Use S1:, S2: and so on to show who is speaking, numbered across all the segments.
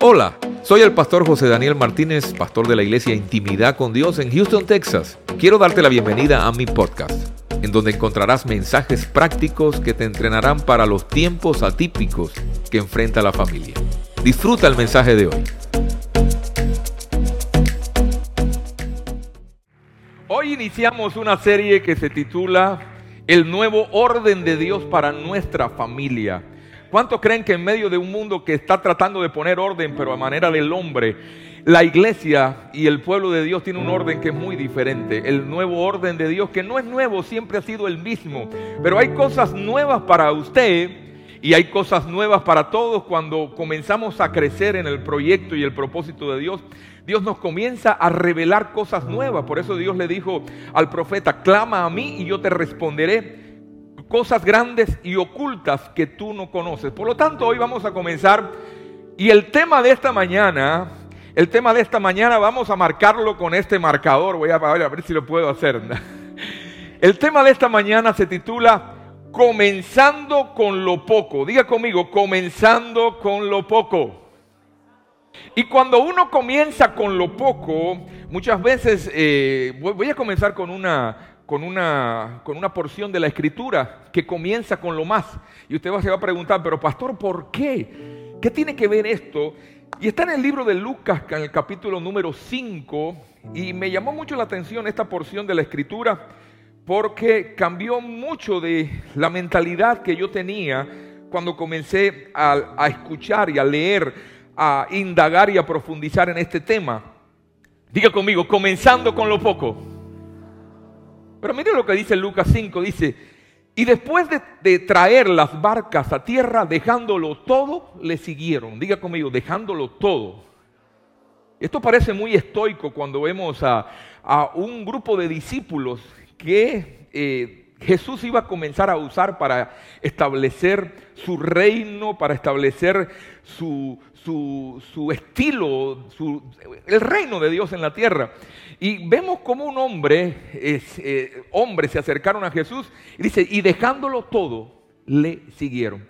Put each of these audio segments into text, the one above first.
S1: Hola, soy el pastor José Daniel Martínez, pastor de la iglesia Intimidad con Dios en Houston, Texas. Quiero darte la bienvenida a mi podcast, en donde encontrarás mensajes prácticos que te entrenarán para los tiempos atípicos que enfrenta la familia. Disfruta el mensaje de hoy. Hoy iniciamos una serie que se titula El nuevo orden de Dios para nuestra familia. ¿Cuántos creen que en medio de un mundo que está tratando de poner orden, pero a manera del hombre, la iglesia y el pueblo de Dios tiene un orden que es muy diferente? El nuevo orden de Dios, que no es nuevo, siempre ha sido el mismo. Pero hay cosas nuevas para usted y hay cosas nuevas para todos cuando comenzamos a crecer en el proyecto y el propósito de Dios. Dios nos comienza a revelar cosas nuevas. Por eso Dios le dijo al profeta, clama a mí y yo te responderé cosas grandes y ocultas que tú no conoces. Por lo tanto, hoy vamos a comenzar y el tema de esta mañana, el tema de esta mañana vamos a marcarlo con este marcador. Voy a, ver si lo puedo hacer. El tema de esta mañana se titula Comenzando con lo poco. Diga conmigo, comenzando con lo poco. Y cuando uno comienza con lo poco, muchas veces, eh, voy a comenzar con una, con una, con una porción de la escritura que comienza con lo más. Y usted se va a preguntar, pero pastor, ¿por qué? ¿Qué tiene que ver esto? Y está en el libro de Lucas, en el capítulo número 5, y me llamó mucho la atención esta porción de la escritura porque cambió mucho de la mentalidad que yo tenía cuando comencé a, a escuchar y a leer, a indagar y a profundizar en este tema. Diga conmigo, comenzando con lo poco. Pero mire lo que dice Lucas 5, dice, y después de, traer las barcas a tierra, dejándolo todo, le siguieron. Diga conmigo, dejándolo todo. Esto parece muy estoico cuando vemos a, un grupo de discípulos que eh, Jesús iba a comenzar a usar para establecer su reino, para establecer su, su, estilo, el reino de Dios en la tierra. Y vemos como un eh, hombre se acercaron a Jesús y dice, y dejándolo todo, le siguieron.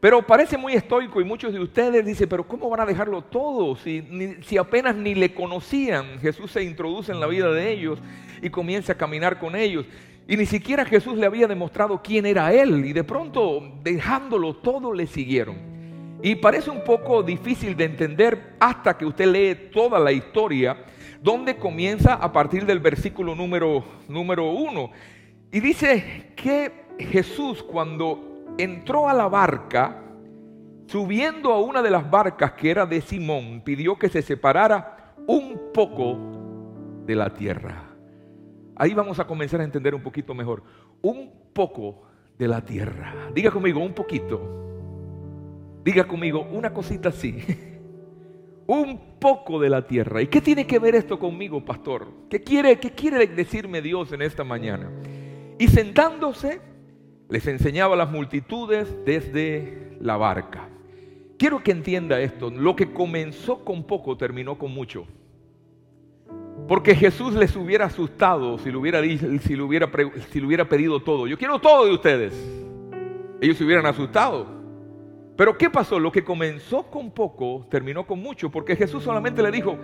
S1: Pero parece muy estoico y muchos de ustedes dicen, pero ¿cómo van a dejarlo todo si, si apenas ni le conocían? Jesús se introduce en la vida de ellos y comienza a caminar con ellos. Y ni siquiera Jesús le había demostrado quién era Él. Y de pronto, dejándolo todo, le siguieron. Y parece un poco difícil de entender hasta que usted lee toda la historia, donde comienza a partir del versículo número, número uno. Y dice que Jesús cuando entró a la barca, subiendo a una de las barcas que era de Simón, pidió que se separara un poco de la tierra. Ahí vamos a comenzar a entender un poquito mejor. Un poco de la tierra. Diga conmigo, un poquito. Diga conmigo una cosita así. Un poco de la tierra. ¿Y qué tiene que ver esto conmigo, pastor? ¿Qué quiere, qué quiere decirme Dios en esta mañana? Y sentándose, les enseñaba a las multitudes desde la barca. Quiero que entienda esto. Lo que comenzó con poco terminó con mucho. Porque Jesús les hubiera asustado si le hubiera, si le hubiera, si le hubiera pedido todo. Yo quiero todo de ustedes. Ellos se hubieran asustado. Pero ¿qué pasó? Lo que comenzó con poco terminó con mucho, porque Jesús solamente le dijo,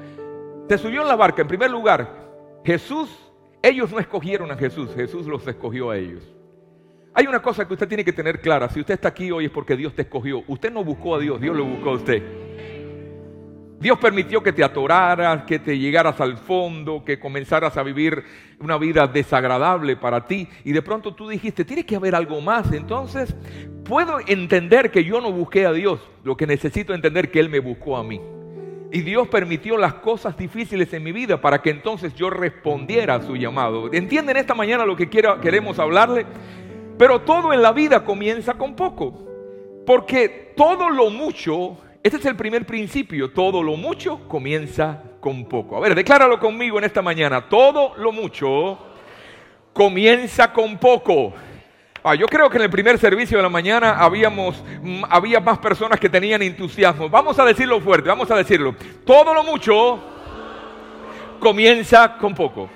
S1: te subió en la barca, en primer lugar, Jesús, ellos no escogieron a Jesús, Jesús los escogió a ellos. Hay una cosa que usted tiene que tener clara, si usted está aquí hoy es porque Dios te escogió, usted no buscó a Dios, Dios lo buscó a usted. Dios permitió que te atoraras, que te llegaras al fondo, que comenzaras a vivir una vida desagradable para ti y de pronto tú dijiste, tiene que haber algo más. Entonces, puedo entender que yo no busqué a Dios, lo que necesito entender que Él me buscó a mí. Y Dios permitió las cosas difíciles en mi vida para que entonces yo respondiera a su llamado. ¿Entienden esta mañana lo que queremos hablarle? Pero todo en la vida comienza con poco. Porque todo lo mucho este es el primer principio. Todo lo mucho comienza con poco. A ver, decláralo conmigo en esta mañana. Todo lo mucho comienza con poco. Ah, yo creo que en el primer servicio de la mañana habíamos, mm, había más personas que tenían entusiasmo. Vamos a decirlo fuerte, vamos a decirlo. Todo lo mucho comienza con poco.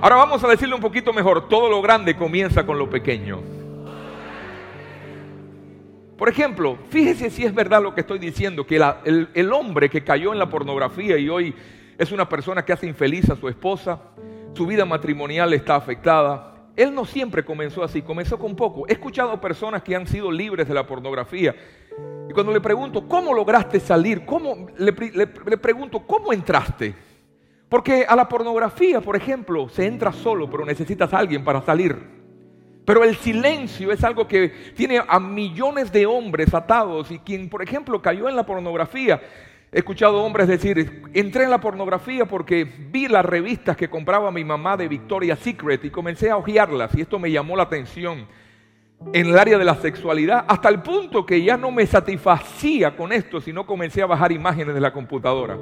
S1: Ahora vamos a decirlo un poquito mejor. Todo lo grande comienza con lo pequeño. Por ejemplo, fíjese si es verdad lo que estoy diciendo, que el, hombre que cayó en la pornografía y hoy es una persona que hace infeliz a su esposa, su vida matrimonial está afectada, él no siempre comenzó así, comenzó con poco. He escuchado personas que han sido libres de la pornografía. Y cuando le pregunto, ¿cómo lograste salir? ¿Cómo, le, pregunto, ¿cómo entraste? Porque a la pornografía, por ejemplo, se entra solo, pero necesitas a alguien para salir. Pero el silencio es algo que tiene a millones de hombres atados y quien, por ejemplo, cayó en la pornografía He escuchado hombres decir, entré en la pornografía porque vi las revistas que compraba mi mamá de Victoria's Secret y comencé a hojearlas y esto me llamó la atención en el área de la sexualidad hasta el punto que ya no me satisfacía con esto, sino comencé a bajar imágenes de la computadora.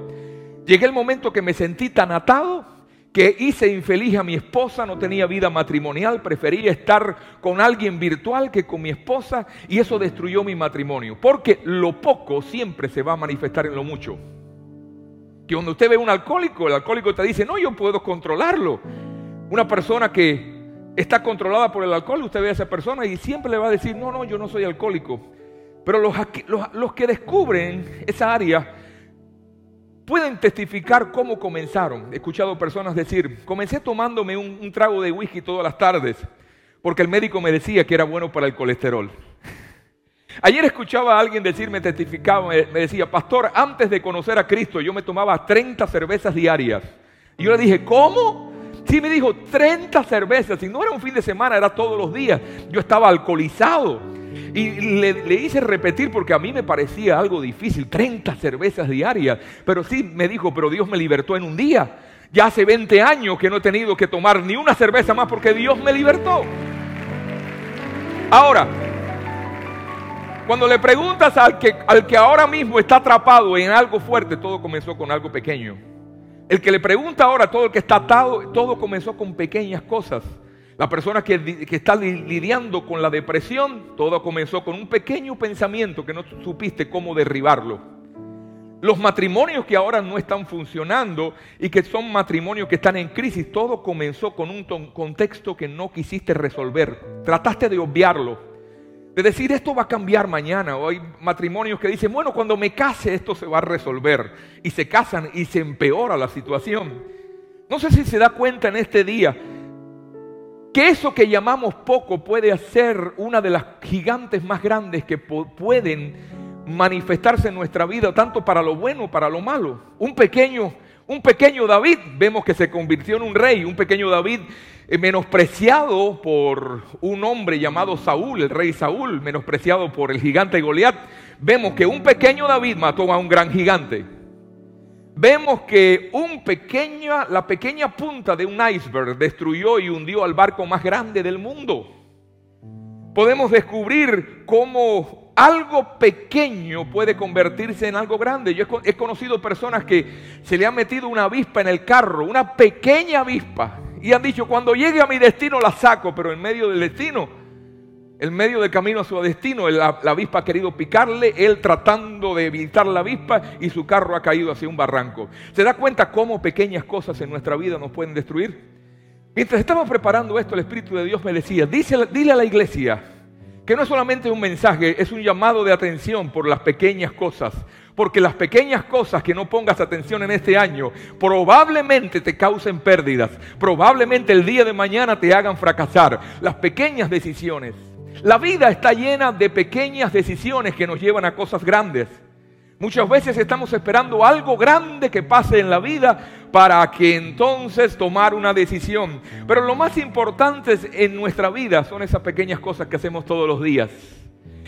S1: Llegué el momento que me sentí tan atado que hice infeliz a mi esposa, no tenía vida matrimonial, prefería estar con alguien virtual que con mi esposa y eso destruyó mi matrimonio. Porque lo poco siempre se va a manifestar en lo mucho. Que cuando usted ve un alcohólico, el alcohólico te dice, no, yo puedo controlarlo. Una persona que está controlada por el alcohol, usted ve a esa persona y siempre le va a decir, no, no, yo no soy alcohólico. Pero los, los, los que descubren esa área, pueden testificar cómo comenzaron. He escuchado personas decir, comencé tomándome un, trago de whisky todas las tardes porque el médico me decía que era bueno para el colesterol. Ayer escuchaba a alguien decirme, testificaba, me, decía, pastor, antes de conocer a Cristo yo me tomaba 30 cervezas diarias. Y yo le dije, ¿cómo? Sí, me dijo 30 cervezas. Y no era un fin de semana, era todos los días. Yo estaba alcoholizado. Y le, hice repetir porque a mí me parecía algo difícil, 30 cervezas diarias. Pero sí me dijo, pero Dios me libertó en un día. Ya hace 20 años que no he tenido que tomar ni una cerveza más porque Dios me libertó. Ahora, cuando le preguntas al que, al que ahora mismo está atrapado en algo fuerte, todo comenzó con algo pequeño. El que le pregunta ahora, todo el que está atado, todo comenzó con pequeñas cosas. La persona que, está lidiando con la depresión, todo comenzó con un pequeño pensamiento que no supiste cómo derribarlo. Los matrimonios que ahora no están funcionando y que son matrimonios que están en crisis, todo comenzó con un contexto que no quisiste resolver. Trataste de obviarlo, de decir esto va a cambiar mañana. O hay matrimonios que dicen, bueno, cuando me case esto se va a resolver. Y se casan y se empeora la situación. No sé si se da cuenta en este día que eso que llamamos poco puede ser una de las gigantes más grandes que pueden manifestarse en nuestra vida, tanto para lo bueno como para lo malo. Un pequeño, un pequeño David, vemos que se convirtió en un rey, un pequeño David eh, menospreciado por un hombre llamado Saúl, el rey Saúl, menospreciado por el gigante Goliat. Vemos que un pequeño David mató a un gran gigante vemos que un pequeña, la pequeña punta de un iceberg destruyó y hundió al barco más grande del mundo. Podemos descubrir cómo algo pequeño puede convertirse en algo grande. Yo he conocido personas que se le ha metido una avispa en el carro, una pequeña avispa, y han dicho, cuando llegue a mi destino la saco, pero en medio del destino el medio de camino a su destino, la, avispa ha querido picarle, él tratando de evitar la avispa y su carro ha caído hacia un barranco. ¿Se da cuenta cómo pequeñas cosas en nuestra vida nos pueden destruir? Mientras estaba preparando esto, el Espíritu de Dios me decía, dile a la iglesia que no es solamente un mensaje, es un llamado de atención por las pequeñas cosas. Porque las pequeñas cosas que no pongas atención en este año probablemente te causen pérdidas, probablemente el día de mañana te hagan fracasar. Las pequeñas decisiones la vida está llena de pequeñas decisiones que nos llevan a cosas grandes. Muchas veces estamos esperando algo grande que pase en la vida para que entonces tomar una decisión. Pero lo más importante en nuestra vida son esas pequeñas cosas que hacemos todos los días.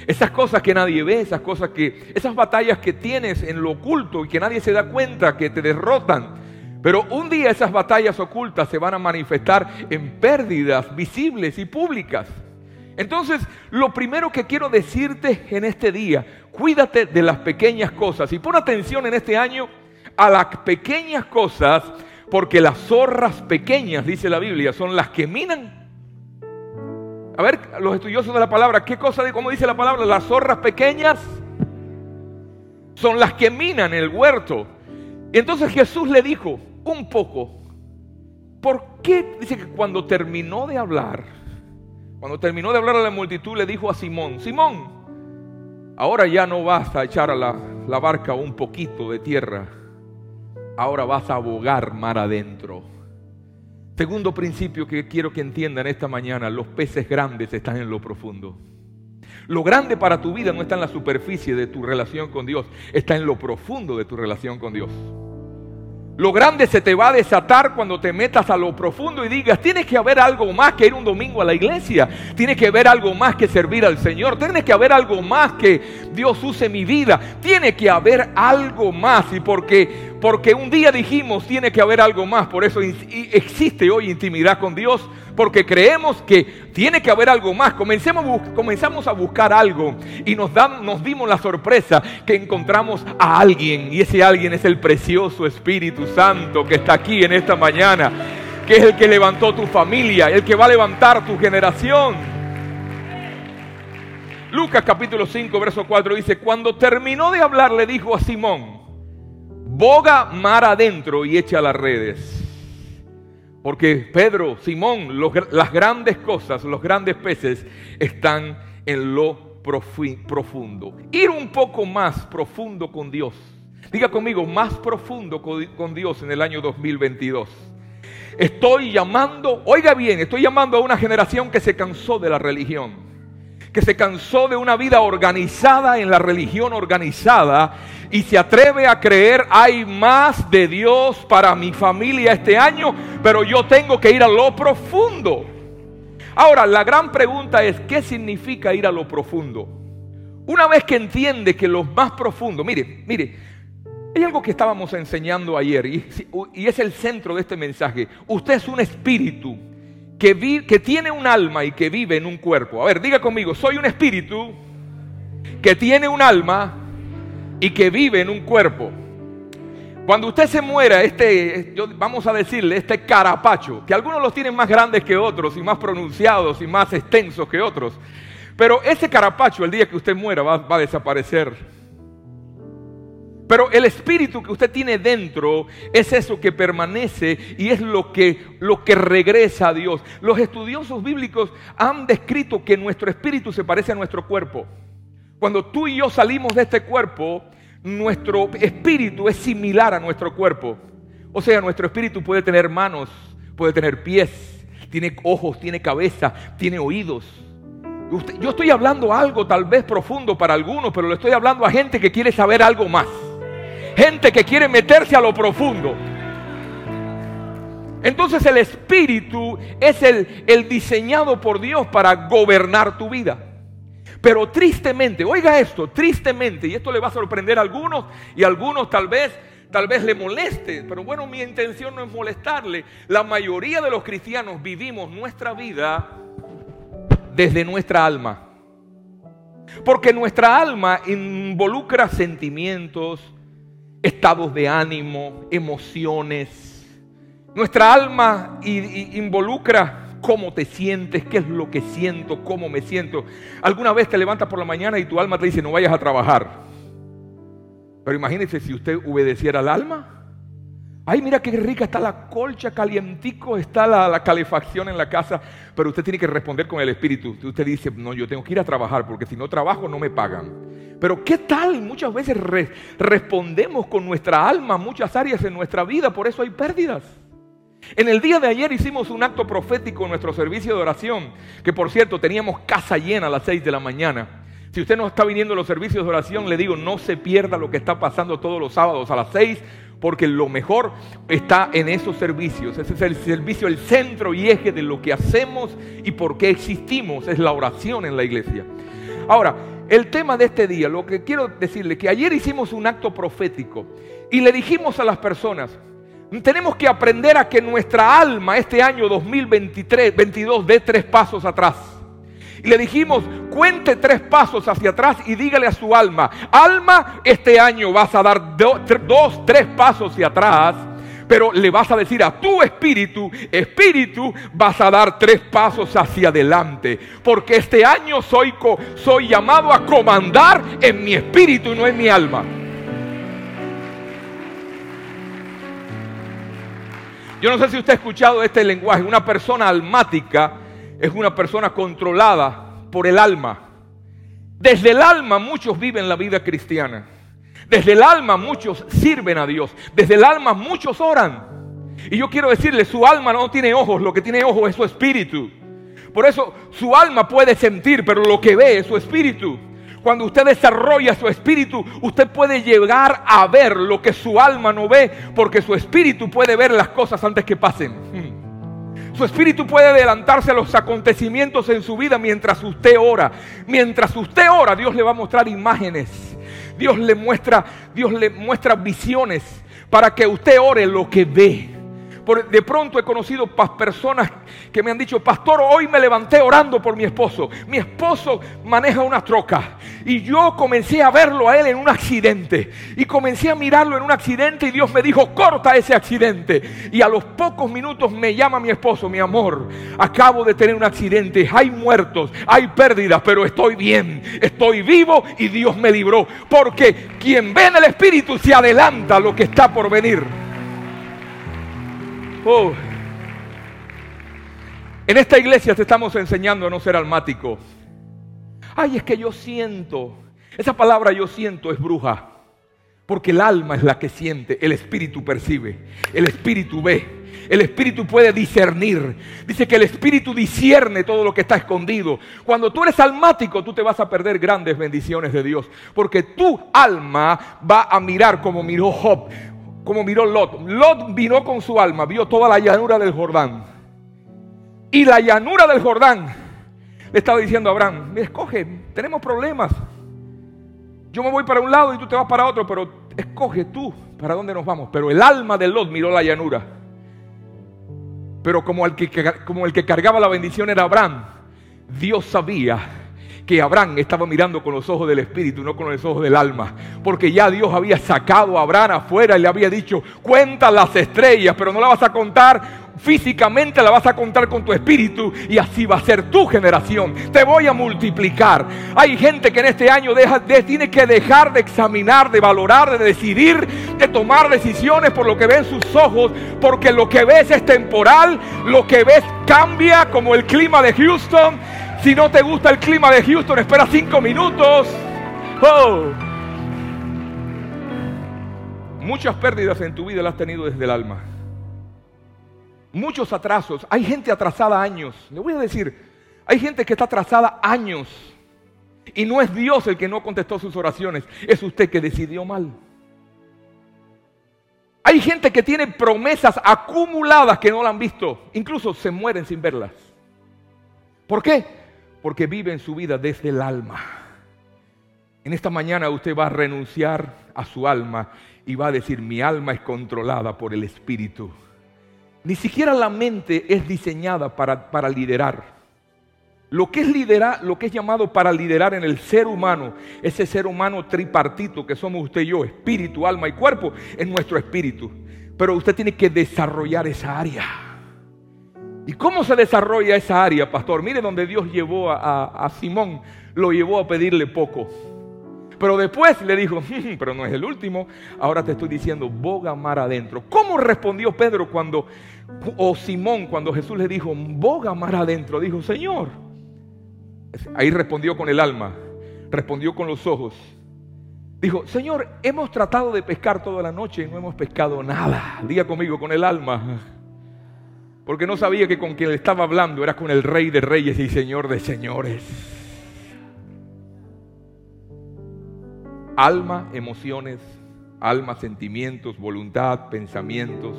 S1: Esas cosas que nadie ve, esas cosas que, esas batallas que tienes en lo oculto y que nadie se da cuenta que te derrotan. Pero un día esas batallas ocultas se van a manifestar en pérdidas visibles y públicas. Entonces, lo primero que quiero decirte en este día, cuídate de las pequeñas cosas y pon atención en este año a las pequeñas cosas, porque las zorras pequeñas, dice la Biblia, son las que minan. A ver, los estudiosos de la palabra, ¿qué cosa cómo dice la palabra? Las zorras pequeñas son las que minan el huerto. Y entonces Jesús le dijo un poco, ¿por qué? Dice que cuando terminó de hablar, cuando terminó de hablar a la multitud, le dijo a Simón, Simón, ahora ya no vas a echar a la, barca un poquito de tierra, ahora vas a abogar mar adentro. Segundo principio que quiero que entiendan esta mañana, los peces grandes están en lo profundo. Lo grande para tu vida no está en la superficie de tu relación con Dios, está en lo profundo de tu relación con Dios. Lo grande se te va a desatar cuando te metas a lo profundo y digas, tiene que haber algo más que ir un domingo a la iglesia, tiene que haber algo más que servir al Señor, tiene que haber algo más que Dios use mi vida, tiene que haber algo más y porque porque un día dijimos tiene que haber algo más, por eso existe hoy intimidad con Dios, porque creemos que tiene que haber algo más. Comencemos, comenzamos a buscar algo y nos, nos dimos la sorpresa que encontramos a alguien y ese alguien es el precioso Espíritu Santo que está aquí en esta mañana, que es el que levantó tu familia, el que va a levantar tu generación. Lucas capítulo 5, verso 4 dice, cuando terminó de hablar le dijo a Simón, boga mar adentro y echa las redes. Porque Pedro, Simón, las grandes cosas, los grandes peces están en lo profundo. Ir un poco más profundo con Dios. Diga conmigo, más profundo con Dios en el año 2022. Estoy llamando, oiga bien, estoy llamando a una generación que se cansó de la religión que se cansó de una vida organizada en la religión organizada y se atreve a creer hay más de Dios para mi familia este año, pero yo tengo que ir a lo profundo. Ahora, la gran pregunta es, ¿qué significa ir a lo profundo? Una vez que entiende que lo más profundo, mire, mire, hay algo que estábamos enseñando ayer y, es el centro de este mensaje. Usted es un espíritu que, que tiene un alma y que vive en un cuerpo. A ver, diga conmigo, soy un espíritu que tiene un alma y que vive en un cuerpo. Cuando usted se muera, este, vamos a decirle, este carapacho, que algunos los tienen más grandes que otros y más pronunciados y más extensos que otros, pero ese carapacho el día que usted muera va a desaparecer. Pero el espíritu que usted tiene dentro es eso que permanece y es lo que, lo que regresa a Dios. Los estudiosos bíblicos han descrito que nuestro espíritu se parece a nuestro cuerpo. Cuando tú y yo salimos de este cuerpo, nuestro espíritu es similar a nuestro cuerpo. O sea, nuestro espíritu puede tener manos, puede tener pies, tiene ojos, tiene cabeza, tiene oídos. yo estoy hablando algo tal vez profundo para algunos, pero le estoy hablando a gente que quiere saber algo más gente que quiere meterse a lo profundo. Entonces el espíritu es el diseñado por Dios para gobernar tu vida. Pero tristemente, oiga esto, tristemente, y esto le va a sorprender a algunos y a algunos tal vez, tal vez le moleste, pero bueno, mi intención no es molestarle. La mayoría de los cristianos vivimos nuestra vida desde nuestra alma. Porque nuestra alma involucra sentimientos, estados de ánimo, emociones. Nuestra alma involucra cómo te sientes, qué es lo que siento, cómo me siento. Alguna vez te levantas por la mañana y tu alma te dice no vayas a trabajar. Pero imagínese si usted obedeciera al alma. Ay, mira qué rica está la colcha, calientico está la, calefacción en la casa, pero usted tiene que responder con el espíritu. Usted dice, no, yo tengo que ir a trabajar porque si no trabajo no me pagan. Pero ¿qué tal? Muchas veces respondemos con nuestra alma muchas áreas en nuestra vida, por eso hay pérdidas. En el día de ayer hicimos un acto profético en nuestro servicio de oración, que por cierto teníamos casa llena a las 6 de la mañana. Si usted no está viniendo a los servicios de oración, le digo, no se pierda lo que está pasando todos los sábados a las 6 porque lo mejor está en esos servicios. Ese es el servicio, el centro y eje de lo que hacemos y por qué existimos, es la oración en la iglesia. Ahora, el tema de este día, lo que quiero decirle, que ayer hicimos un acto profético y le dijimos a las personas, tenemos que aprender a que nuestra alma este año 2023, 22 dé tres pasos atrás. Y le dijimos, cuente tres pasos hacia atrás y dígale a su alma, alma, este año vas a dar dos, tres pasos hacia atrás, pero le vas a decir a tu espíritu, espíritu, vas a dar tres pasos hacia adelante, porque este año soy, soy llamado a comandar en mi espíritu y no en mi alma. Yo no sé si usted ha escuchado este lenguaje, una persona almática es una persona controlada por el alma. Desde el alma muchos viven la vida cristiana. Desde el alma muchos sirven a Dios. Desde el alma muchos oran. Y yo quiero decirle, su alma no tiene ojos, lo que tiene ojos es su espíritu. Por eso su alma puede sentir, pero lo que ve es su espíritu. Cuando usted desarrolla su espíritu, usted puede llegar a ver lo que su alma no ve, porque su espíritu puede ver las cosas antes que pasen. Su espíritu puede adelantarse a los acontecimientos en su vida mientras usted ora. Mientras usted ora, Dios le va a mostrar imágenes. Dios le muestra, Dios le muestra visiones para que usted ore lo que ve de pronto he conocido personas que me han dicho, pastor, hoy me levanté orando por mi esposo. Mi esposo maneja una troca y yo comencé a verlo a él en un accidente. Y comencé a mirarlo en un accidente y Dios me dijo, corta ese accidente. Y a los pocos minutos me llama mi esposo, mi amor, acabo de tener un accidente, hay muertos, hay pérdidas, pero estoy bien, estoy vivo y Dios me libró. Porque quien ve en el Espíritu se adelanta a lo que está por venir. Oh. En esta iglesia te estamos enseñando a no ser almático. Ay, es que yo siento. Esa palabra yo siento es bruja. Porque el alma es la que siente, el espíritu percibe, el espíritu ve. El espíritu puede discernir. Dice que el espíritu discierne todo lo que está escondido. Cuando tú eres almático, tú te vas a perder grandes bendiciones de Dios. Porque tu alma va a mirar como miró Job como miró Lot. Lot vino con su alma, vio toda la llanura del Jordán. Y la llanura del Jordán le estaba diciendo a Abraham, me escoge, tenemos problemas. Yo me voy para un lado y tú te vas para otro, pero escoge tú para dónde nos vamos. Pero el alma de Lot miró la llanura. Pero como el que, como el que cargaba la bendición era Abraham, Dios sabía que Abraham estaba mirando con los ojos del Espíritu, no con los ojos del alma. Porque ya Dios había sacado a Abraham afuera y le había dicho, cuenta las estrellas, pero no la vas a contar físicamente la vas a contar con tu espíritu y así va a ser tu generación. Te voy a multiplicar. Hay gente que en este año tiene que dejar de examinar, de valorar, de decidir, de tomar decisiones por lo que ven sus ojos, porque lo que ves es temporal, lo que ves cambia como el clima de Houston si no te gusta el clima de Houston, espera cinco minutos. Oh. Muchas pérdidas en tu vida las has tenido desde el alma. Muchos atrasos. Hay gente atrasada años. Le voy a decir, hay gente que está atrasada años. Y no es Dios el que no contestó sus oraciones, es usted que decidió mal. Hay gente que tiene promesas acumuladas que no la han visto. Incluso se mueren sin verlas. ¿Por qué? Porque vive en su vida desde el alma. En esta mañana usted va a renunciar a su alma y va a decir, mi alma es controlada por el Espíritu. Ni siquiera la mente es diseñada para, para liderar. Lo que es liderar, lo que es llamado para liderar en el ser humano, ese ser humano tripartito que somos usted y yo, espíritu, alma y cuerpo, es nuestro espíritu. Pero usted tiene que desarrollar esa área. ¿Y cómo se desarrolla esa área, pastor? Mire donde Dios llevó a, Simón, lo llevó a pedirle poco. Pero después le dijo, mm, pero no es el último, ahora te estoy diciendo, boga mar adentro. ¿Cómo respondió Pedro cuando, o Simón, cuando Jesús le dijo, boga mar adentro? Dijo, Señor. Ahí respondió con el alma, respondió con los ojos. Dijo, Señor, hemos tratado de pescar toda la noche y no hemos pescado nada. Diga conmigo, con el alma porque no sabía que con quien estaba hablando era con el rey de reyes y señor de señores. Alma, emociones, alma, sentimientos, voluntad, pensamientos.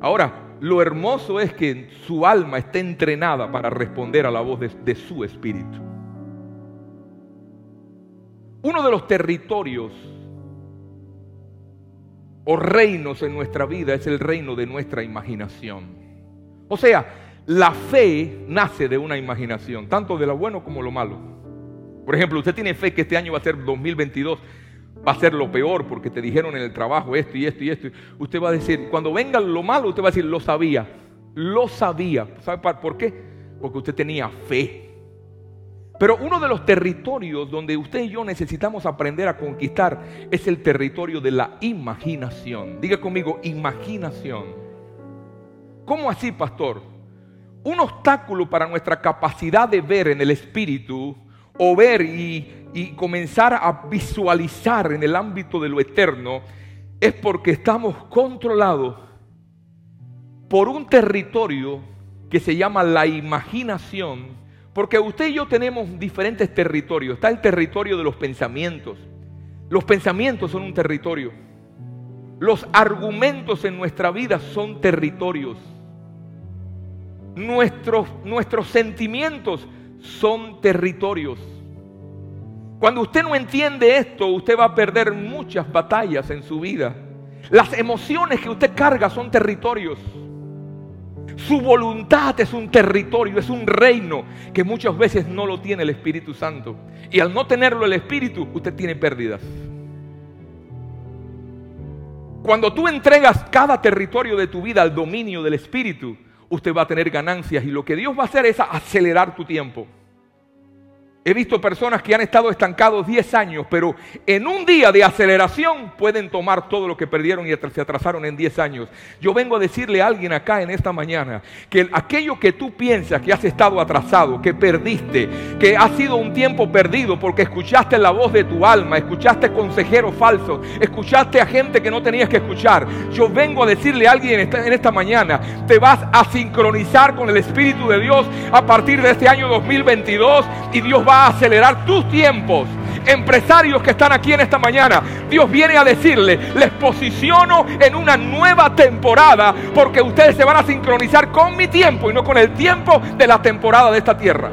S1: Ahora, lo hermoso es que su alma está entrenada para responder a la voz de su espíritu. Uno de los territorios o reinos en nuestra vida es el reino de nuestra imaginación. O sea, la fe nace de una imaginación, tanto de lo bueno como lo malo. Por ejemplo, usted tiene fe que este año va a ser 2022, va a ser lo peor porque te dijeron en el trabajo esto y esto y esto. Usted va a decir, cuando venga lo malo, usted va a decir, lo sabía, lo sabía. ¿Sabe por qué? Porque usted tenía fe. Pero uno de los territorios donde usted y yo necesitamos aprender a conquistar es el territorio de la imaginación. Diga conmigo, imaginación. ¿Cómo así, pastor? Un obstáculo para nuestra capacidad de ver en el Espíritu o ver y, comenzar a visualizar en el ámbito de lo eterno, es porque estamos controlados por un territorio que se llama la imaginación, porque usted y yo tenemos diferentes territorios. Está el territorio de los pensamientos. Los pensamientos son un territorio. Los argumentos en nuestra vida son territorios. Nuestros, nuestros sentimientos son territorios. Cuando usted no entiende esto, usted va a perder muchas batallas en su vida. Las emociones que usted carga son territorios. Su voluntad es un territorio, es un reino que muchas veces no lo tiene el Espíritu Santo. Y al no tenerlo el Espíritu, usted tiene pérdidas. Cuando tú entregas cada territorio de tu vida al dominio del Espíritu, usted va a tener ganancias y lo que Dios va a hacer es acelerar tu tiempo. He visto personas que han estado estancados 10 años, pero en un día de aceleración pueden tomar todo lo que perdieron y se atrasaron en 10 años. Yo vengo a decirle a alguien acá en esta mañana que aquello que tú piensas que has estado atrasado, que perdiste, que ha sido un tiempo perdido porque escuchaste la voz de tu alma, escuchaste consejeros falsos, escuchaste a gente que no tenías que escuchar. Yo vengo a decirle a alguien en esta mañana, te vas a sincronizar con el Espíritu de Dios a partir de este año 2022 y Dios va a acelerar tus tiempos. Empresarios que están aquí en esta mañana, Dios viene a decirle, les posiciono en una nueva temporada porque ustedes se van a sincronizar con mi tiempo y no con el tiempo de la temporada de esta tierra.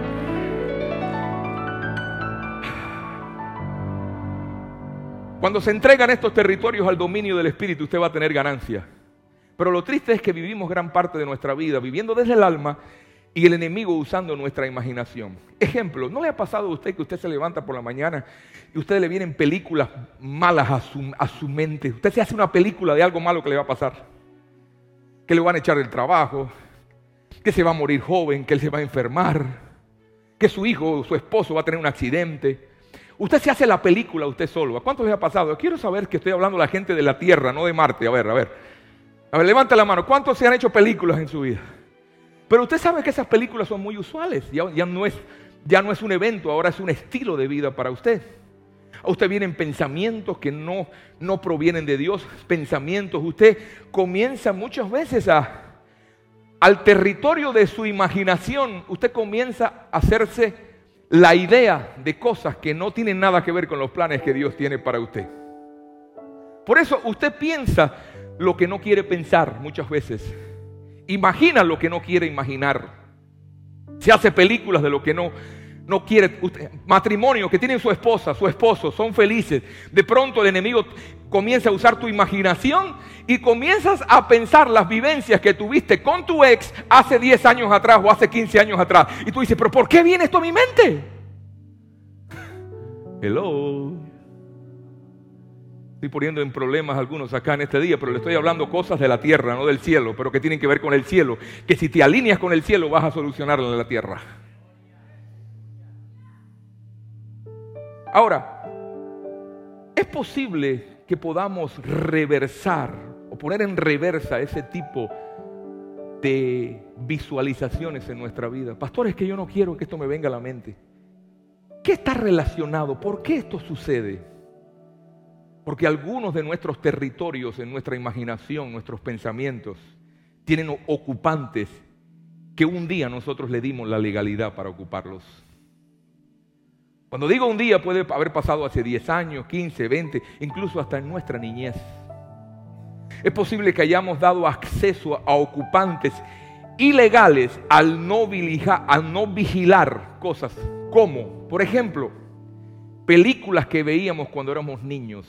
S1: Cuando se entregan estos territorios al dominio del Espíritu, usted va a tener ganancia. Pero lo triste es que vivimos gran parte de nuestra vida viviendo desde el alma y el enemigo usando nuestra imaginación. Ejemplo, ¿no le ha pasado a usted que usted se levanta por la mañana y usted le vienen películas malas a su, a su mente? Usted se hace una película de algo malo que le va a pasar. Que le van a echar del trabajo, que se va a morir joven, que él se va a enfermar, que su hijo o su esposo va a tener un accidente. Usted se hace la película usted solo. ¿A cuántos les ha pasado? Quiero saber que estoy hablando de la gente de la Tierra, no de Marte. A ver, a ver. A ver, levanta la mano. ¿Cuántos se han hecho películas en su vida? Pero usted sabe que esas películas son muy usuales. Ya, no es, ya no es un evento, ahora es un estilo de vida para usted. A usted vienen pensamientos que no, no provienen de Dios, pensamientos. Usted comienza muchas veces a, al territorio de su imaginación, usted comienza a hacerse la idea de cosas que no tienen nada que ver con los planes que Dios tiene para usted. Por eso usted piensa lo que no quiere pensar muchas veces imagina lo que no quiere imaginar. Se hace películas de lo que no, no quiere. matrimonio que tienen su esposa, su esposo, son felices. De pronto el enemigo comienza a usar tu imaginación y comienzas a pensar las vivencias que tuviste con tu ex hace 10 años atrás o hace 15 años atrás. Y tú dices, pero ¿por qué viene esto a mi mente? Hello. Estoy poniendo en problemas algunos acá en este día, pero le estoy hablando cosas de la tierra, no del cielo, pero que tienen que ver con el cielo. Que si te alineas con el cielo vas a solucionarlo en la tierra. Ahora, es posible que podamos reversar o poner en reversa ese tipo de visualizaciones en nuestra vida. Pastor, es que yo no quiero que esto me venga a la mente. ¿Qué está relacionado? ¿Por qué esto sucede? Porque algunos de nuestros territorios, en nuestra imaginación, nuestros pensamientos, tienen ocupantes que un día nosotros le dimos la legalidad para ocuparlos. Cuando digo un día puede haber pasado hace 10 años, 15, 20, incluso hasta en nuestra niñez. Es posible que hayamos dado acceso a ocupantes ilegales al no, al no vigilar cosas como, por ejemplo, películas que veíamos cuando éramos niños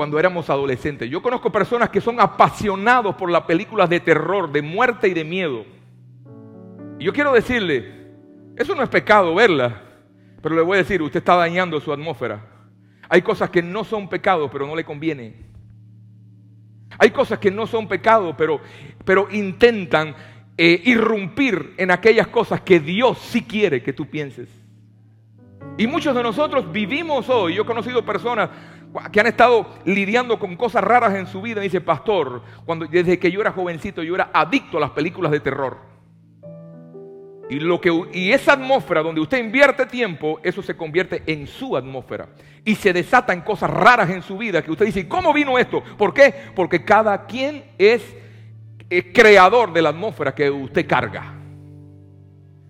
S1: cuando éramos adolescentes. Yo conozco personas que son apasionados por las películas de terror, de muerte y de miedo. Y yo quiero decirle, eso no es pecado verla, pero le voy a decir, usted está dañando su atmósfera. Hay cosas que no son pecado, pero no le conviene. Hay cosas que no son pecado, pero, pero intentan eh, irrumpir en aquellas cosas que Dios sí quiere que tú pienses. Y muchos de nosotros vivimos hoy, yo he conocido personas que han estado lidiando con cosas raras en su vida. dice, pastor, cuando, desde que yo era jovencito yo era adicto a las películas de terror. Y, lo que, y esa atmósfera donde usted invierte tiempo, eso se convierte en su atmósfera. Y se desatan cosas raras en su vida que usted dice, ¿cómo vino esto? ¿Por qué? Porque cada quien es creador de la atmósfera que usted carga.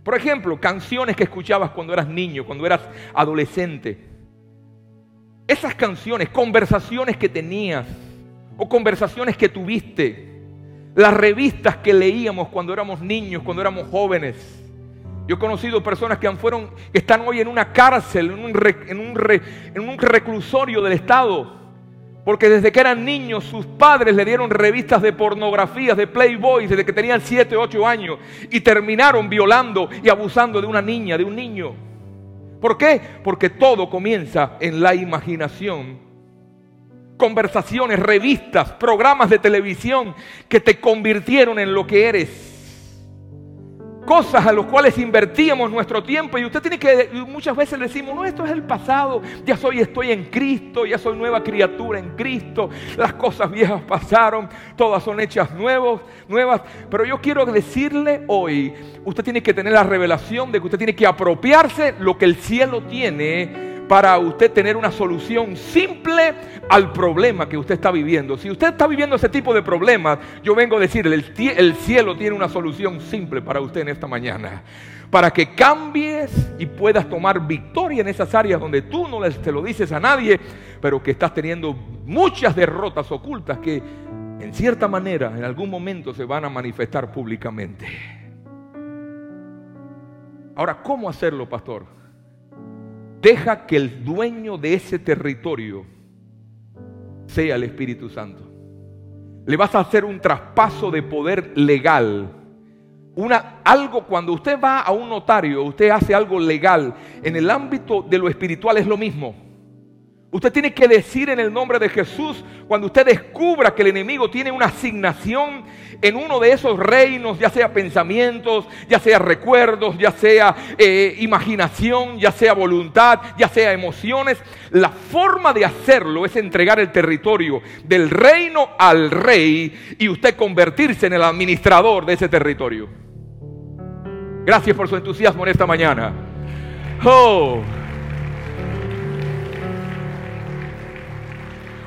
S1: Por ejemplo, canciones que escuchabas cuando eras niño, cuando eras adolescente. Esas canciones, conversaciones que tenías o conversaciones que tuviste. Las revistas que leíamos cuando éramos niños, cuando éramos jóvenes yo he conocido personas que, fueron, están hoy en una cárcel, en un, reclusorio del Estado, porque desde que eran niños sus padres le dieron revistas de pornografías, de Playboy, desde que tenían 7, 8 años, y terminaron violando y abusando de una niña, de un niño. ¿Por qué? Porque todo comienza en la imaginación. Conversaciones, revistas, programas de televisión que te convirtieron en lo que eres cosas a las cuales invertíamos nuestro tiempo. Y usted tiene que, muchas veces decimos, no, esto es el pasado, ya soy, estoy en Cristo, ya soy nueva criatura en Cristo, las cosas viejas pasaron, todas son hechas nuevos, nuevas, pero yo quiero decirle hoy, usted tiene que tener la revelación de que usted tiene que apropiarse lo que el cielo tiene para usted tener una solución simple al problema que usted está viviendo. Si usted está viviendo ese tipo de problemas, yo vengo a decirle, el, cielo tiene una solución simple para usted en esta mañana. Para que cambies y puedas tomar victoria en esas áreas donde tú no te lo dices a nadie, pero que estás teniendo muchas derrotas ocultas que en cierta manera en algún momento se van a manifestar públicamente. Ahora, ¿cómo hacerlo, pastor? Deja que el dueño de ese territorio sea el Espíritu Santo. Le vas a hacer un traspaso de poder legal. Una, algo cuando usted va a un notario, usted hace algo legal. En el ámbito de lo espiritual es lo mismo. Usted tiene que decir en el nombre de Jesús, cuando usted descubra que el enemigo tiene una asignación en uno de esos reinos, ya sea pensamientos, ya sea recuerdos, ya sea eh, imaginación, ya sea voluntad, ya sea emociones, la forma de hacerlo es entregar el territorio del reino al rey y usted convertirse en el administrador de ese territorio. Gracias por su entusiasmo en esta mañana. Oh.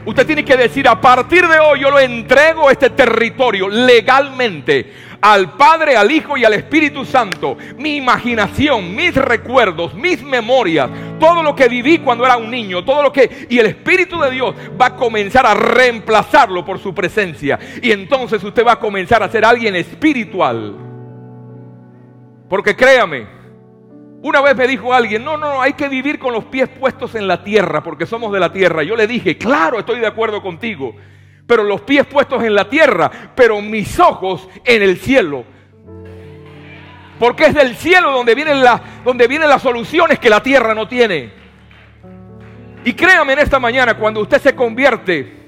S1: Usted tiene que decir, a partir de hoy yo lo entrego este territorio legalmente al Padre, al Hijo y al Espíritu Santo. Mi imaginación, mis recuerdos, mis memorias, todo lo que viví cuando era un niño, todo lo que... Y el Espíritu de Dios va a comenzar a reemplazarlo por su presencia. Y entonces usted va a comenzar a ser alguien espiritual. Porque créame, una vez me dijo alguien, no, no, hay que vivir con los pies puestos en la tierra porque somos de la tierra. Yo le dije, claro, estoy de acuerdo contigo, pero los pies puestos en la tierra, pero mis ojos en el cielo. Porque es del cielo donde vienen, donde vienen las soluciones que la tierra no tiene. Y créame en esta mañana, cuando usted se convierte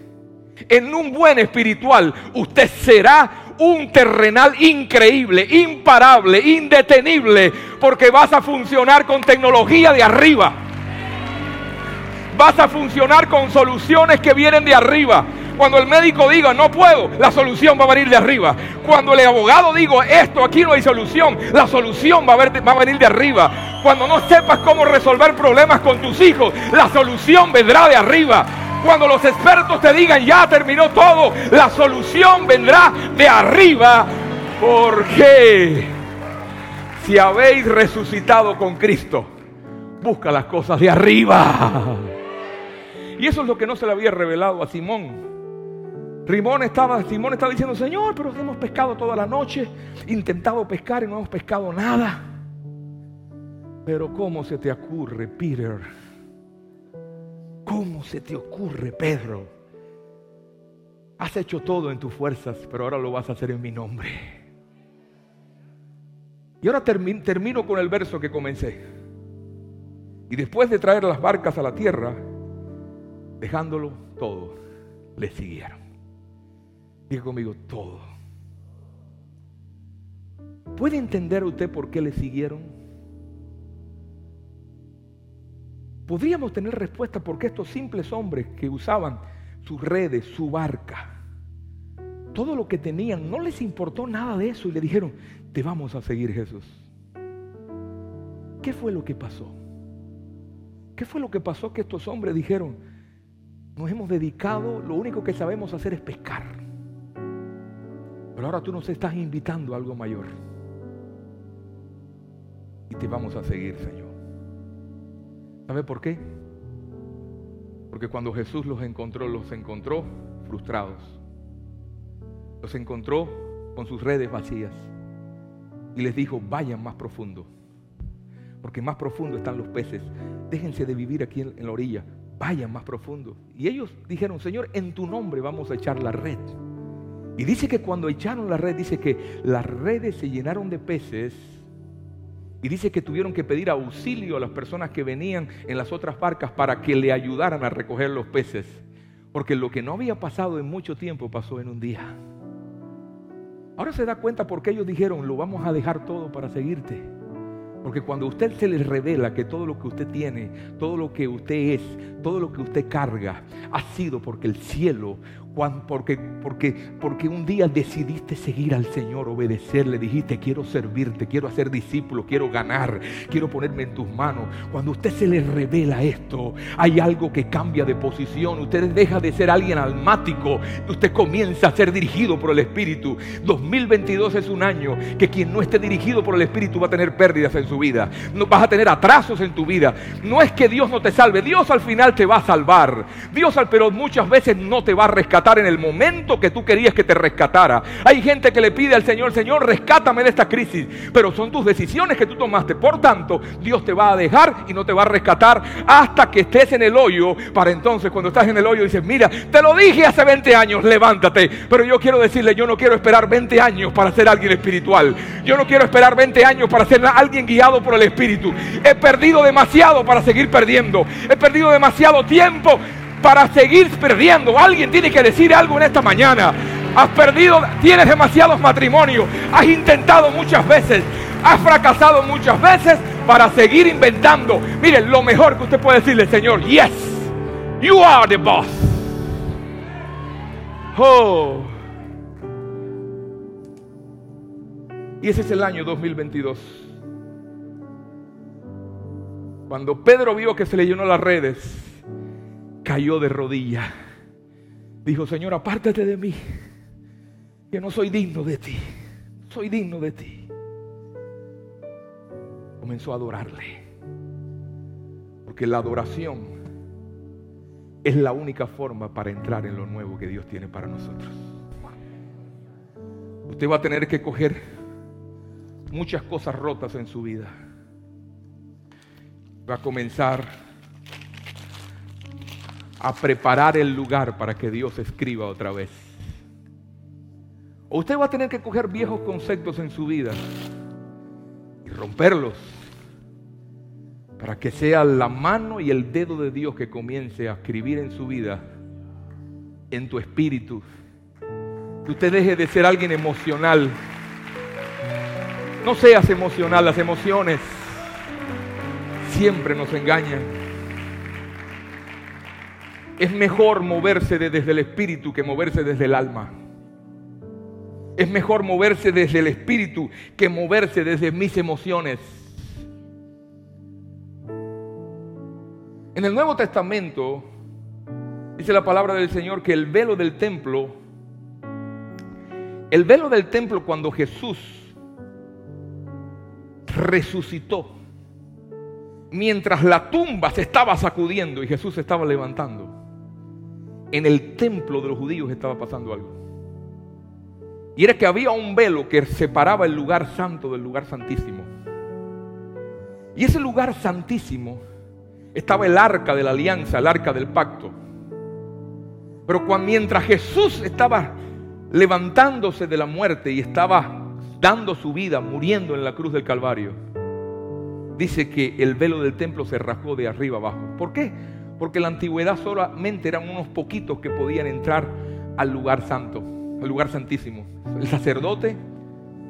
S1: en un buen espiritual, usted será un terrenal increíble, imparable, indetenible, porque vas a funcionar con tecnología de arriba. Vas a funcionar con soluciones que vienen de arriba. Cuando el médico diga no puedo, la solución va a venir de arriba. Cuando el abogado diga esto aquí no hay solución, la solución va a, va a venir de arriba. Cuando no sepas cómo resolver problemas con tus hijos, la solución vendrá de arriba. Cuando los expertos te digan ya terminó todo, la solución vendrá de arriba. Porque si habéis resucitado con Cristo, busca las cosas de arriba. Y eso es lo que no se le había revelado a Simón. Simón estaba, Simón estaba diciendo, Señor, pero hemos pescado toda la noche, intentado pescar y no hemos pescado nada. Pero ¿cómo se te ocurre, Peter? ¿Cómo se te ocurre, Pedro? Has hecho todo en tus fuerzas, pero ahora lo vas a hacer en mi nombre. Y ahora termino con el verso que comencé. Y después de traer las barcas a la tierra, dejándolo todo, le siguieron. Diga conmigo, todo. ¿Puede entender usted por qué le siguieron? Podríamos tener respuesta porque estos simples hombres que usaban sus redes, su barca, todo lo que tenían, no les importó nada de eso y le dijeron, te vamos a seguir Jesús. ¿qué fue lo que pasó? ¿Qué fue lo que pasó que estos hombres dijeron, nos hemos dedicado, lo único que sabemos hacer es pescar? Pero ahora tú nos estás invitando a algo mayor. Y te vamos a seguir, Señor. ¿Sabe por qué? Porque cuando Jesús los encontró, los encontró frustrados. Los encontró con sus redes vacías. Y les dijo, vayan más profundo. Porque más profundo están los peces. Déjense de vivir aquí en, la orilla. Vayan más profundo. Y ellos dijeron, Señor, en tu nombre vamos a echar la red. Y dice que cuando echaron la red, dice que las redes se llenaron de peces. Y dice que tuvieron que pedir auxilio a las personas que venían en las otras barcas para que le ayudaran a recoger los peces. Porque lo que no había pasado en mucho tiempo pasó en un día. Ahora se da cuenta porque ellos dijeron, lo vamos a dejar todo para seguirte. Porque cuando a usted se le revela que todo lo que usted tiene, todo lo que usted es, todo lo que usted carga, ha sido porque el cielo porque, porque, porque un día decidiste seguir al Señor, obedecerle, dijiste, quiero servirte, quiero hacer discípulo, quiero ganar, quiero ponerme en tus manos. Cuando usted se le revela esto, hay algo que cambia de posición. Usted deja de ser alguien almático, usted comienza a ser dirigido por el Espíritu. 2022 es un año que quien no esté dirigido por el Espíritu va a tener pérdidas en su vida. No, vas a tener atrasos en tu vida. No es que Dios no te salve, Dios al final te va a salvar. Dios al pero muchas veces no te va a rescatar en el momento que tú querías que te rescatara. Hay gente que le pide al Señor, Señor, rescátame de esta crisis. Pero son tus decisiones que tú tomaste. Por tanto, Dios te va a dejar y no te va a rescatar hasta que estés en el hoyo. Para entonces, cuando estás en el hoyo, dices, mira, te lo dije hace 20 años, levántate. Pero yo quiero decirle, yo no quiero esperar 20 años para ser alguien espiritual. Yo no quiero esperar 20 años para ser alguien guiado por el Espíritu. He perdido demasiado para seguir perdiendo. He perdido demasiado tiempo para seguir perdiendo. Alguien tiene que decir algo en esta mañana. Has perdido, tienes demasiados matrimonios, has intentado muchas veces, has fracasado muchas veces para seguir inventando. Miren, lo mejor que usted puede decirle, Señor, yes, you are the boss. Oh. Y ese es el año 2022. Cuando Pedro vio que se le llenó las redes, cayó de rodillas. Dijo, Señor, apártate de mí, que no soy digno de ti. Soy digno de ti. Comenzó a adorarle. Porque la adoración es la única forma para entrar en lo nuevo que Dios tiene para nosotros. Usted va a tener que coger muchas cosas rotas en su vida. Va a comenzar a preparar el lugar para que Dios escriba otra vez. O usted va a tener que coger viejos conceptos en su vida y romperlos para que sea la mano y el dedo de Dios que comience a escribir en su vida, en tu espíritu. Que usted deje de ser alguien emocional. No seas emocional, las emociones siempre nos engañan. Es mejor moverse desde el espíritu que moverse desde el alma. Es mejor moverse desde el espíritu que moverse desde mis emociones. En el Nuevo Testamento dice la palabra del Señor que el velo del templo, el velo del templo cuando Jesús resucitó, mientras la tumba se estaba sacudiendo y Jesús se estaba levantando en el templo de los judíos estaba pasando algo. Y era que había un velo que separaba el lugar santo del lugar santísimo. Y ese lugar santísimo estaba el arca de la alianza, el arca del pacto. Pero cuando, mientras Jesús estaba levantándose de la muerte y estaba dando su vida, muriendo en la cruz del Calvario, dice que el velo del templo se rasgó de arriba abajo. ¿Por qué? Porque en la antigüedad solamente eran unos poquitos que podían entrar al lugar santo, al lugar santísimo. El sacerdote,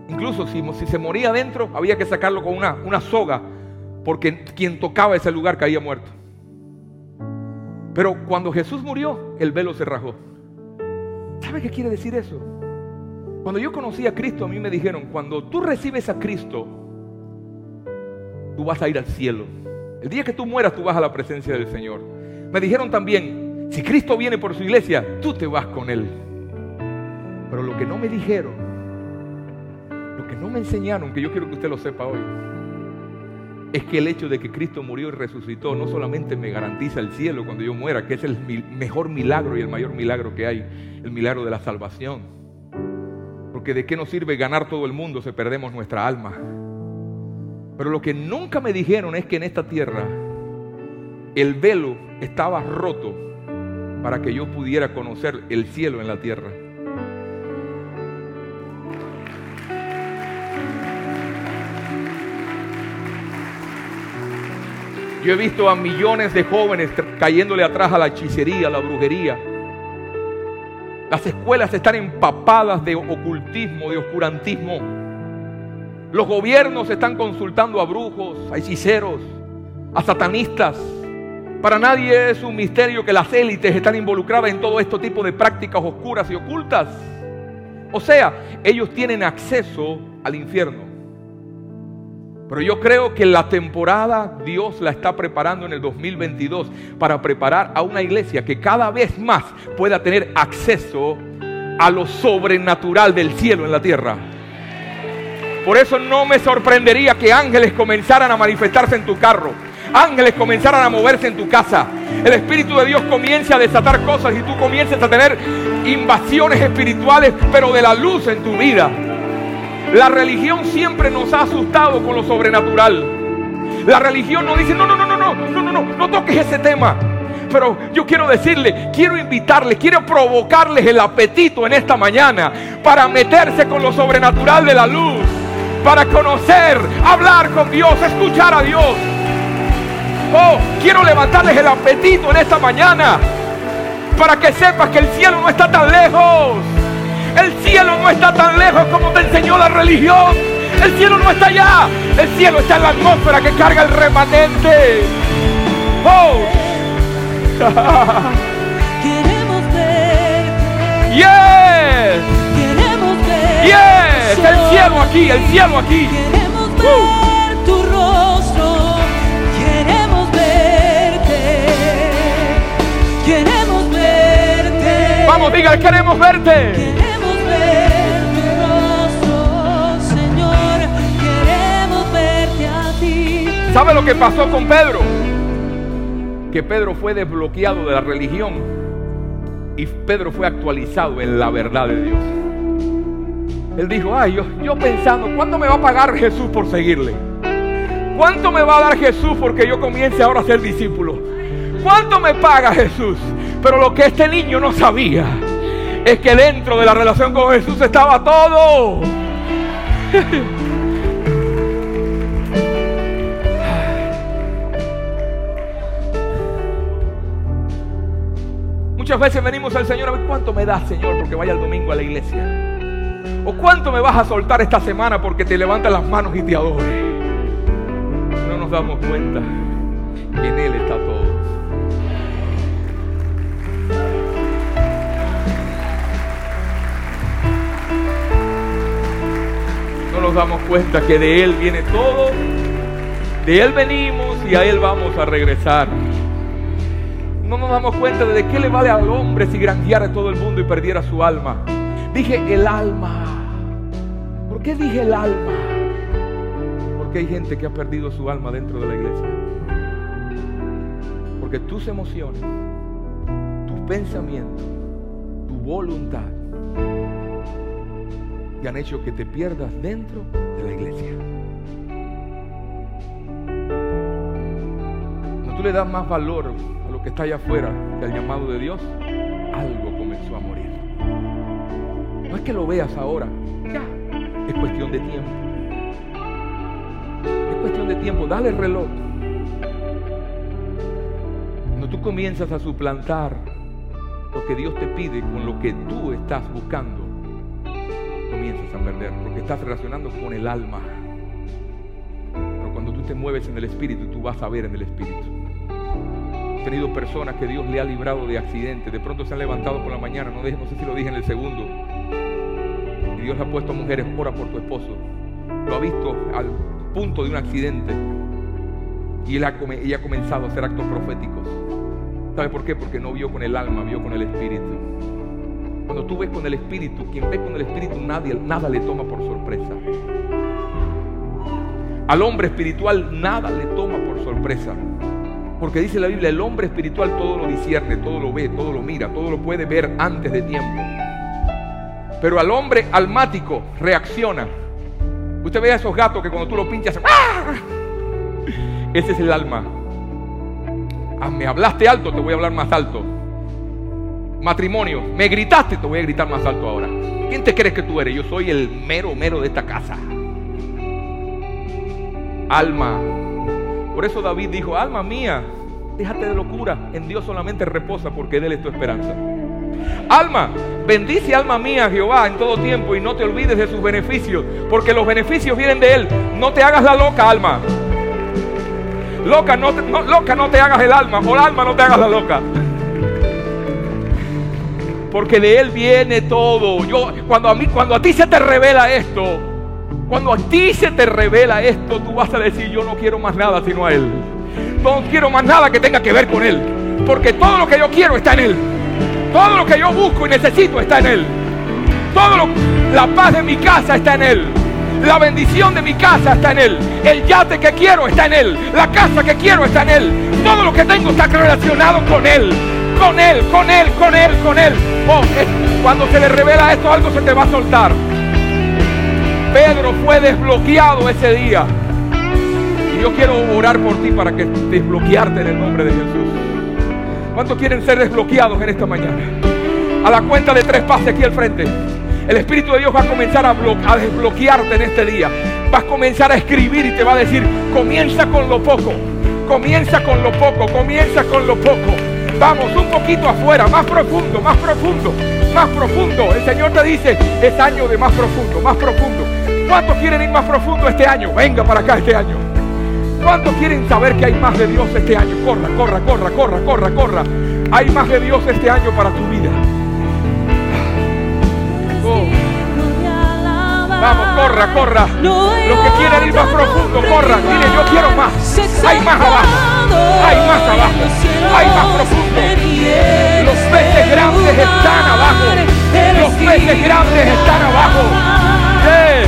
S1: incluso si, se moría adentro, había que sacarlo con una, una soga, porque quien tocaba ese lugar caía muerto. Pero cuando Jesús murió, el velo se rajó. ¿Sabe qué quiere decir eso? Cuando yo conocí a Cristo, a mí me dijeron, cuando tú recibes a Cristo, tú vas a ir al cielo. El día que tú mueras, tú vas a la presencia del Señor. Me dijeron también, si Cristo viene por su iglesia, tú te vas con Él. Pero lo que no me dijeron, lo que no me enseñaron, que yo quiero que usted lo sepa hoy, es que el hecho de que Cristo murió y resucitó no solamente me garantiza el cielo cuando yo muera, que es el mejor milagro y el mayor milagro que hay, el milagro de la salvación. Porque de qué nos sirve ganar todo el mundo si perdemos nuestra alma. Pero lo que nunca me dijeron es que en esta tierra el velo estaba roto para que yo pudiera conocer el cielo en la tierra. Yo he visto a millones de jóvenes cayéndole atrás a la hechicería, a la brujería. Las escuelas están empapadas de ocultismo, de oscurantismo. Los gobiernos están consultando a brujos, a hechiceros, a satanistas. Para nadie es un misterio que las élites están involucradas en todo este tipo de prácticas oscuras y ocultas. O sea, ellos tienen acceso al infierno. Pero yo creo que la temporada Dios la está preparando en el 2022 para preparar a una iglesia que cada vez más pueda tener acceso a lo sobrenatural del cielo en la tierra. Por eso no me sorprendería que ángeles comenzaran a manifestarse en tu carro. Ángeles comenzaran a moverse en tu casa. El Espíritu de Dios comience a desatar cosas y tú comiences a tener invasiones espirituales, pero de la luz en tu vida. La religión siempre nos ha asustado con lo sobrenatural. La religión nos dice, no, no, no, no, no, no, no, no, no toques ese tema. Pero yo quiero decirle, quiero invitarle, quiero provocarles el apetito en esta mañana para meterse con lo sobrenatural de la luz, para conocer, hablar con Dios, escuchar a Dios. Oh, quiero levantarles el apetito en esta mañana para que sepas que el cielo no está tan lejos. El cielo no está tan lejos como te enseñó la religión. El cielo no está allá. El cielo está en la atmósfera que carga el remanente. Oh.
S2: Queremos ver.
S1: Yes.
S2: Queremos ver.
S1: Yes. El cielo aquí, el cielo aquí.
S2: Queremos ver tu rostro. Queremos verte. Queremos verte.
S1: Vamos, diga, queremos verte.
S2: Queremos ver tu rostro, Señor. Queremos verte a ti.
S1: ¿Sabe lo que pasó con Pedro? Que Pedro fue desbloqueado de la religión y Pedro fue actualizado en la verdad de Dios. Él dijo, ay, yo, yo pensando, ¿cuánto me va a pagar Jesús por seguirle? ¿Cuánto me va a dar Jesús porque yo comience ahora a ser discípulo? ¿Cuánto me paga Jesús? Pero lo que este niño no sabía es que dentro de la relación con Jesús estaba todo. Muchas veces venimos al Señor a ver cuánto me das, Señor, porque vaya el domingo a la iglesia. O cuánto me vas a soltar esta semana porque te levantas las manos y te adore. No nos damos cuenta que en Él está todo. No nos damos cuenta que de Él viene todo. De Él venimos y a Él vamos a regresar. No nos damos cuenta de, de qué le vale al hombre si granjeara todo el mundo y perdiera su alma. Dije el alma. ¿Por qué dije el alma? Porque hay gente que ha perdido su alma dentro de la iglesia. Porque tus emociones, tus pensamientos, tu voluntad te han hecho que te pierdas dentro de la iglesia. Cuando tú le das más valor a lo que está allá afuera que al llamado de Dios, algo comenzó a morir. No es que lo veas ahora, ya, es cuestión de tiempo. Es cuestión de tiempo, dale el reloj. Cuando tú comienzas a suplantar lo que Dios te pide con lo que tú estás buscando, comienzas a perder, porque estás relacionando con el alma. Pero cuando tú te mueves en el espíritu, tú vas a ver en el espíritu. Tenido personas que Dios le ha librado de accidentes, de pronto se han levantado por la mañana, no, no sé si lo dije en el segundo, Dios ha puesto a mujeres, ora por tu esposo. Lo ha visto al punto de un accidente Y, ella ha comenzado a hacer actos proféticos. ¿Sabe por qué? Porque no vio con el alma, vio con el espíritu. Cuando tú ves con el espíritu, quien ve con el espíritu nadie, nada le toma por sorpresa. Al hombre espiritual nada le toma por sorpresa. Porque dice la Biblia, el hombre espiritual todo lo discierne, todo lo ve, todo lo mira, todo lo puede ver antes de tiempo. Pero al hombre almático reacciona. Usted ve a esos gatos que cuando tú lo pinchas, ¡ah! ese es el alma. Ah, me hablaste alto, te voy a hablar más alto. Matrimonio, me gritaste, te voy a gritar más alto ahora. ¿Quién te crees que tú eres? Yo soy el mero mero de esta casa. Alma. Por eso David dijo, alma mía, déjate de locura, en Dios solamente reposa porque de Él es tu esperanza. Alma, bendice alma mía Jehová en todo tiempo y no te olvides de sus beneficios, porque los beneficios vienen de Él. No te hagas la loca, alma. Loca, no te, no- loca, no te hagas el alma, o el alma no te hagas la loca. Porque de Él viene todo. Yo, cuando a mí, cuando a ti se te revela esto, cuando a ti se te revela esto, tú vas a decir, yo no quiero más nada sino a Él. No quiero más nada que tenga que ver con Él. Porque todo lo que yo quiero está en Él. Todo lo que yo busco y necesito está en Él. Todo lo, la paz de mi casa está en Él. La bendición de mi casa está en Él. El yate que quiero está en Él. La casa que quiero está en Él. Todo lo que tengo está relacionado con Él. Con Él, con Él, con Él, con Él. Oh, cuando se le revela esto, algo se te va a soltar. Pedro fue desbloqueado ese día. Y yo quiero orar por ti para que desbloquearte en el nombre de Jesús. ¿Cuántos quieren ser desbloqueados en esta mañana? A la cuenta de tres pases aquí al frente. El Espíritu de Dios va a comenzar a, blo- a desbloquearte en este día. Vas a comenzar a escribir y te va a decir, comienza con lo poco. Comienza con lo poco, comienza con lo poco. Vamos, un poquito afuera, más profundo, más profundo, más profundo. El Señor te dice, es año de más profundo, más profundo. ¿Cuántos quieren ir más profundo este año? Venga para acá este año. ¿Cuántos quieren saber que hay más de Dios este año? Corra, corra, corra, corra, corra, corra. Hay más de Dios este año para tu vida. Oh. Vamos, corra, corra. Los que quieren ir más profundo, corran. Dile, yo quiero más. Hay más abajo. Hay más abajo. Hay más profundo. Los peces grandes están abajo. Los peces grandes están abajo. Sí.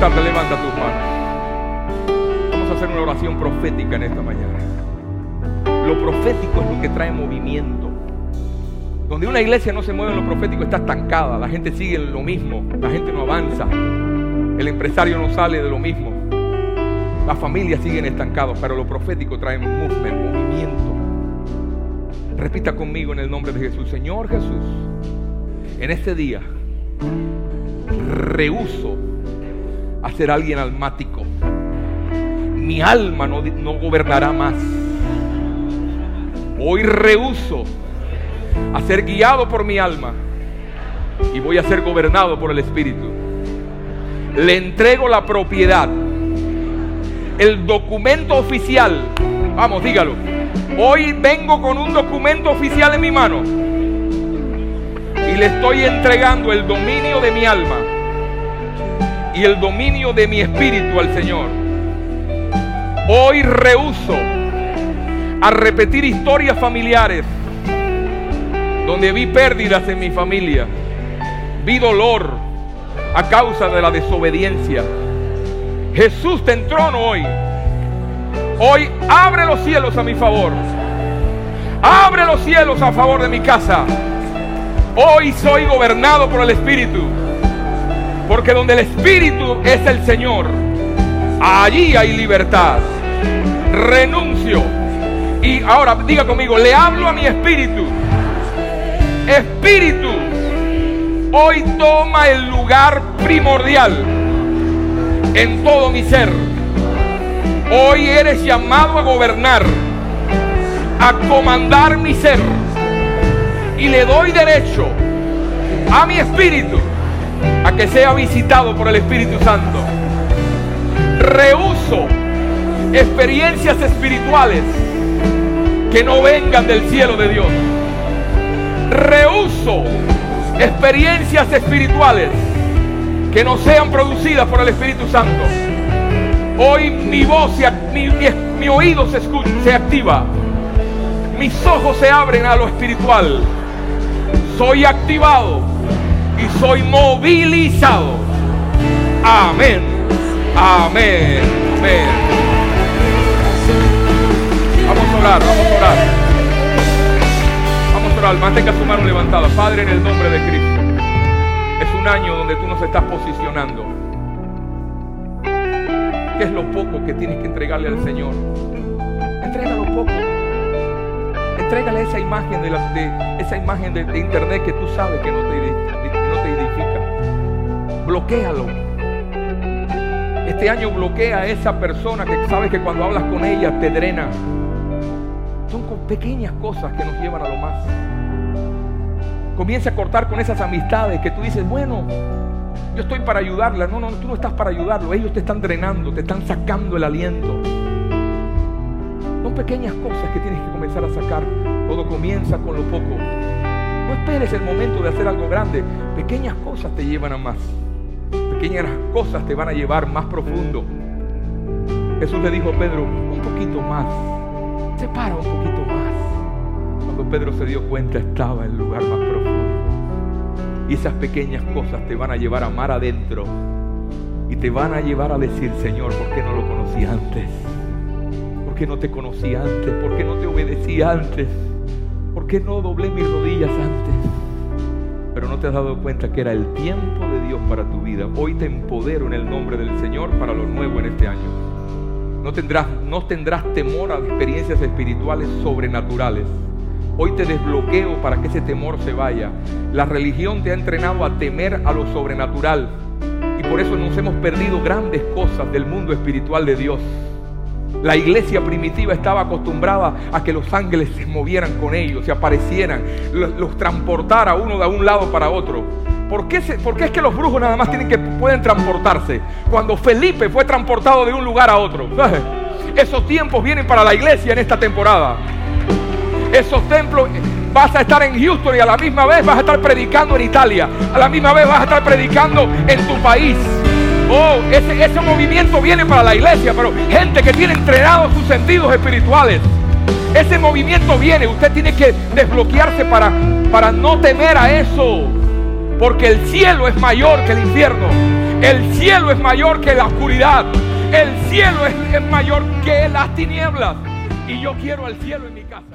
S1: Tarde, levanta tus manos. Vamos a hacer una oración profética en esta mañana. Lo profético es lo que trae movimiento. Donde una iglesia no se mueve en lo profético está estancada. La gente sigue en lo mismo. La gente no avanza. El empresario no sale de lo mismo. Las familias siguen estancadas, pero lo profético trae movimiento. Repita conmigo en el nombre de Jesús. Señor Jesús, en este día rehuso a ser alguien almático. Mi alma no, no gobernará más. Hoy rehuso a ser guiado por mi alma y voy a ser gobernado por el Espíritu. Le entrego la propiedad, el documento oficial. Vamos, dígalo. Hoy vengo con un documento oficial en mi mano y le estoy entregando el dominio de mi alma y el dominio de mi espíritu al Señor. Hoy rehuso a repetir historias familiares donde vi pérdidas en mi familia, vi dolor a causa de la desobediencia. Jesús te entrono hoy. Hoy abre los cielos a mi favor. Abre los cielos a favor de mi casa. Hoy soy gobernado por el Espíritu. Porque donde el Espíritu es el Señor, allí hay libertad. Renuncio. Y ahora diga conmigo, le hablo a mi espíritu. Espíritu, hoy toma el lugar primordial en todo mi ser. Hoy eres llamado a gobernar, a comandar mi ser. Y le doy derecho a mi espíritu a que sea visitado por el Espíritu Santo. Rehuso experiencias espirituales que no vengan del cielo de Dios. Rehuso experiencias espirituales que no sean producidas por el Espíritu Santo. Hoy mi voz, se, mi, mi, mi oído se, escucha, se activa. Mis ojos se abren a lo espiritual. Soy activado y soy movilizado. Amén. Amén. Amén. Vamos a orar, vamos a orar. Vamos a orar. Mantenga su mano levantada. Padre, en el nombre de Cristo. Es un año donde tú nos estás posicionando. ¿Qué es lo poco que tienes que entregarle al Señor? Entrégalo poco. Entrégale esa imagen de, la, de esa imagen de, internet que tú sabes que no te, no te edifica. Bloquéalo. Este año bloquea a esa persona que sabes que cuando hablas con ella te drena. Son pequeñas cosas que nos llevan a lo más. Comienza a cortar con esas amistades que tú dices, bueno, yo estoy para ayudarla. No, no, tú no estás para ayudarlo. Ellos te están drenando, te están sacando el aliento. Son pequeñas cosas que tienes que comenzar a sacar. Todo comienza con lo poco. No esperes el momento de hacer algo grande. Pequeñas cosas te llevan a más. Pequeñas cosas te van a llevar más profundo. Jesús le dijo a Pedro, un poquito más. Separa un poquito más. Cuando Pedro se dio cuenta estaba en el lugar más profundo. Y esas pequeñas cosas te van a llevar a mar adentro. Y te van a llevar a decir, Señor, ¿por qué no lo conocí antes? ¿Por qué no te conocí antes? ¿Por qué no te obedecí antes? ¿Por qué no doblé mis rodillas antes? Pero no te has dado cuenta que era el tiempo de Dios para tu vida. Hoy te empodero en el nombre del Señor para lo nuevo en este año. No tendrás, no tendrás temor a experiencias espirituales sobrenaturales. Hoy te desbloqueo para que ese temor se vaya. La religión te ha entrenado a temer a lo sobrenatural. Y por eso nos hemos perdido grandes cosas del mundo espiritual de Dios. La iglesia primitiva estaba acostumbrada a que los ángeles se movieran con ellos, se aparecieran, los, transportara uno de un lado para otro. ¿Por qué, se, ¿Por qué, es que los brujos nada más tienen que pueden transportarse? Cuando Felipe fue transportado de un lugar a otro. Esos tiempos vienen para la iglesia en esta temporada. Esos templos vas a estar en Houston y a la misma vez vas a estar predicando en Italia. A la misma vez vas a estar predicando en tu país. Oh, ese, movimiento viene para la iglesia, pero gente que tiene entrenados sus sentidos espirituales. Ese movimiento viene, usted tiene que desbloquearse para, para no temer a eso. Porque el cielo es mayor que el infierno. El cielo es mayor que la oscuridad. El cielo es, es mayor que las tinieblas. Y yo quiero el cielo en mi casa.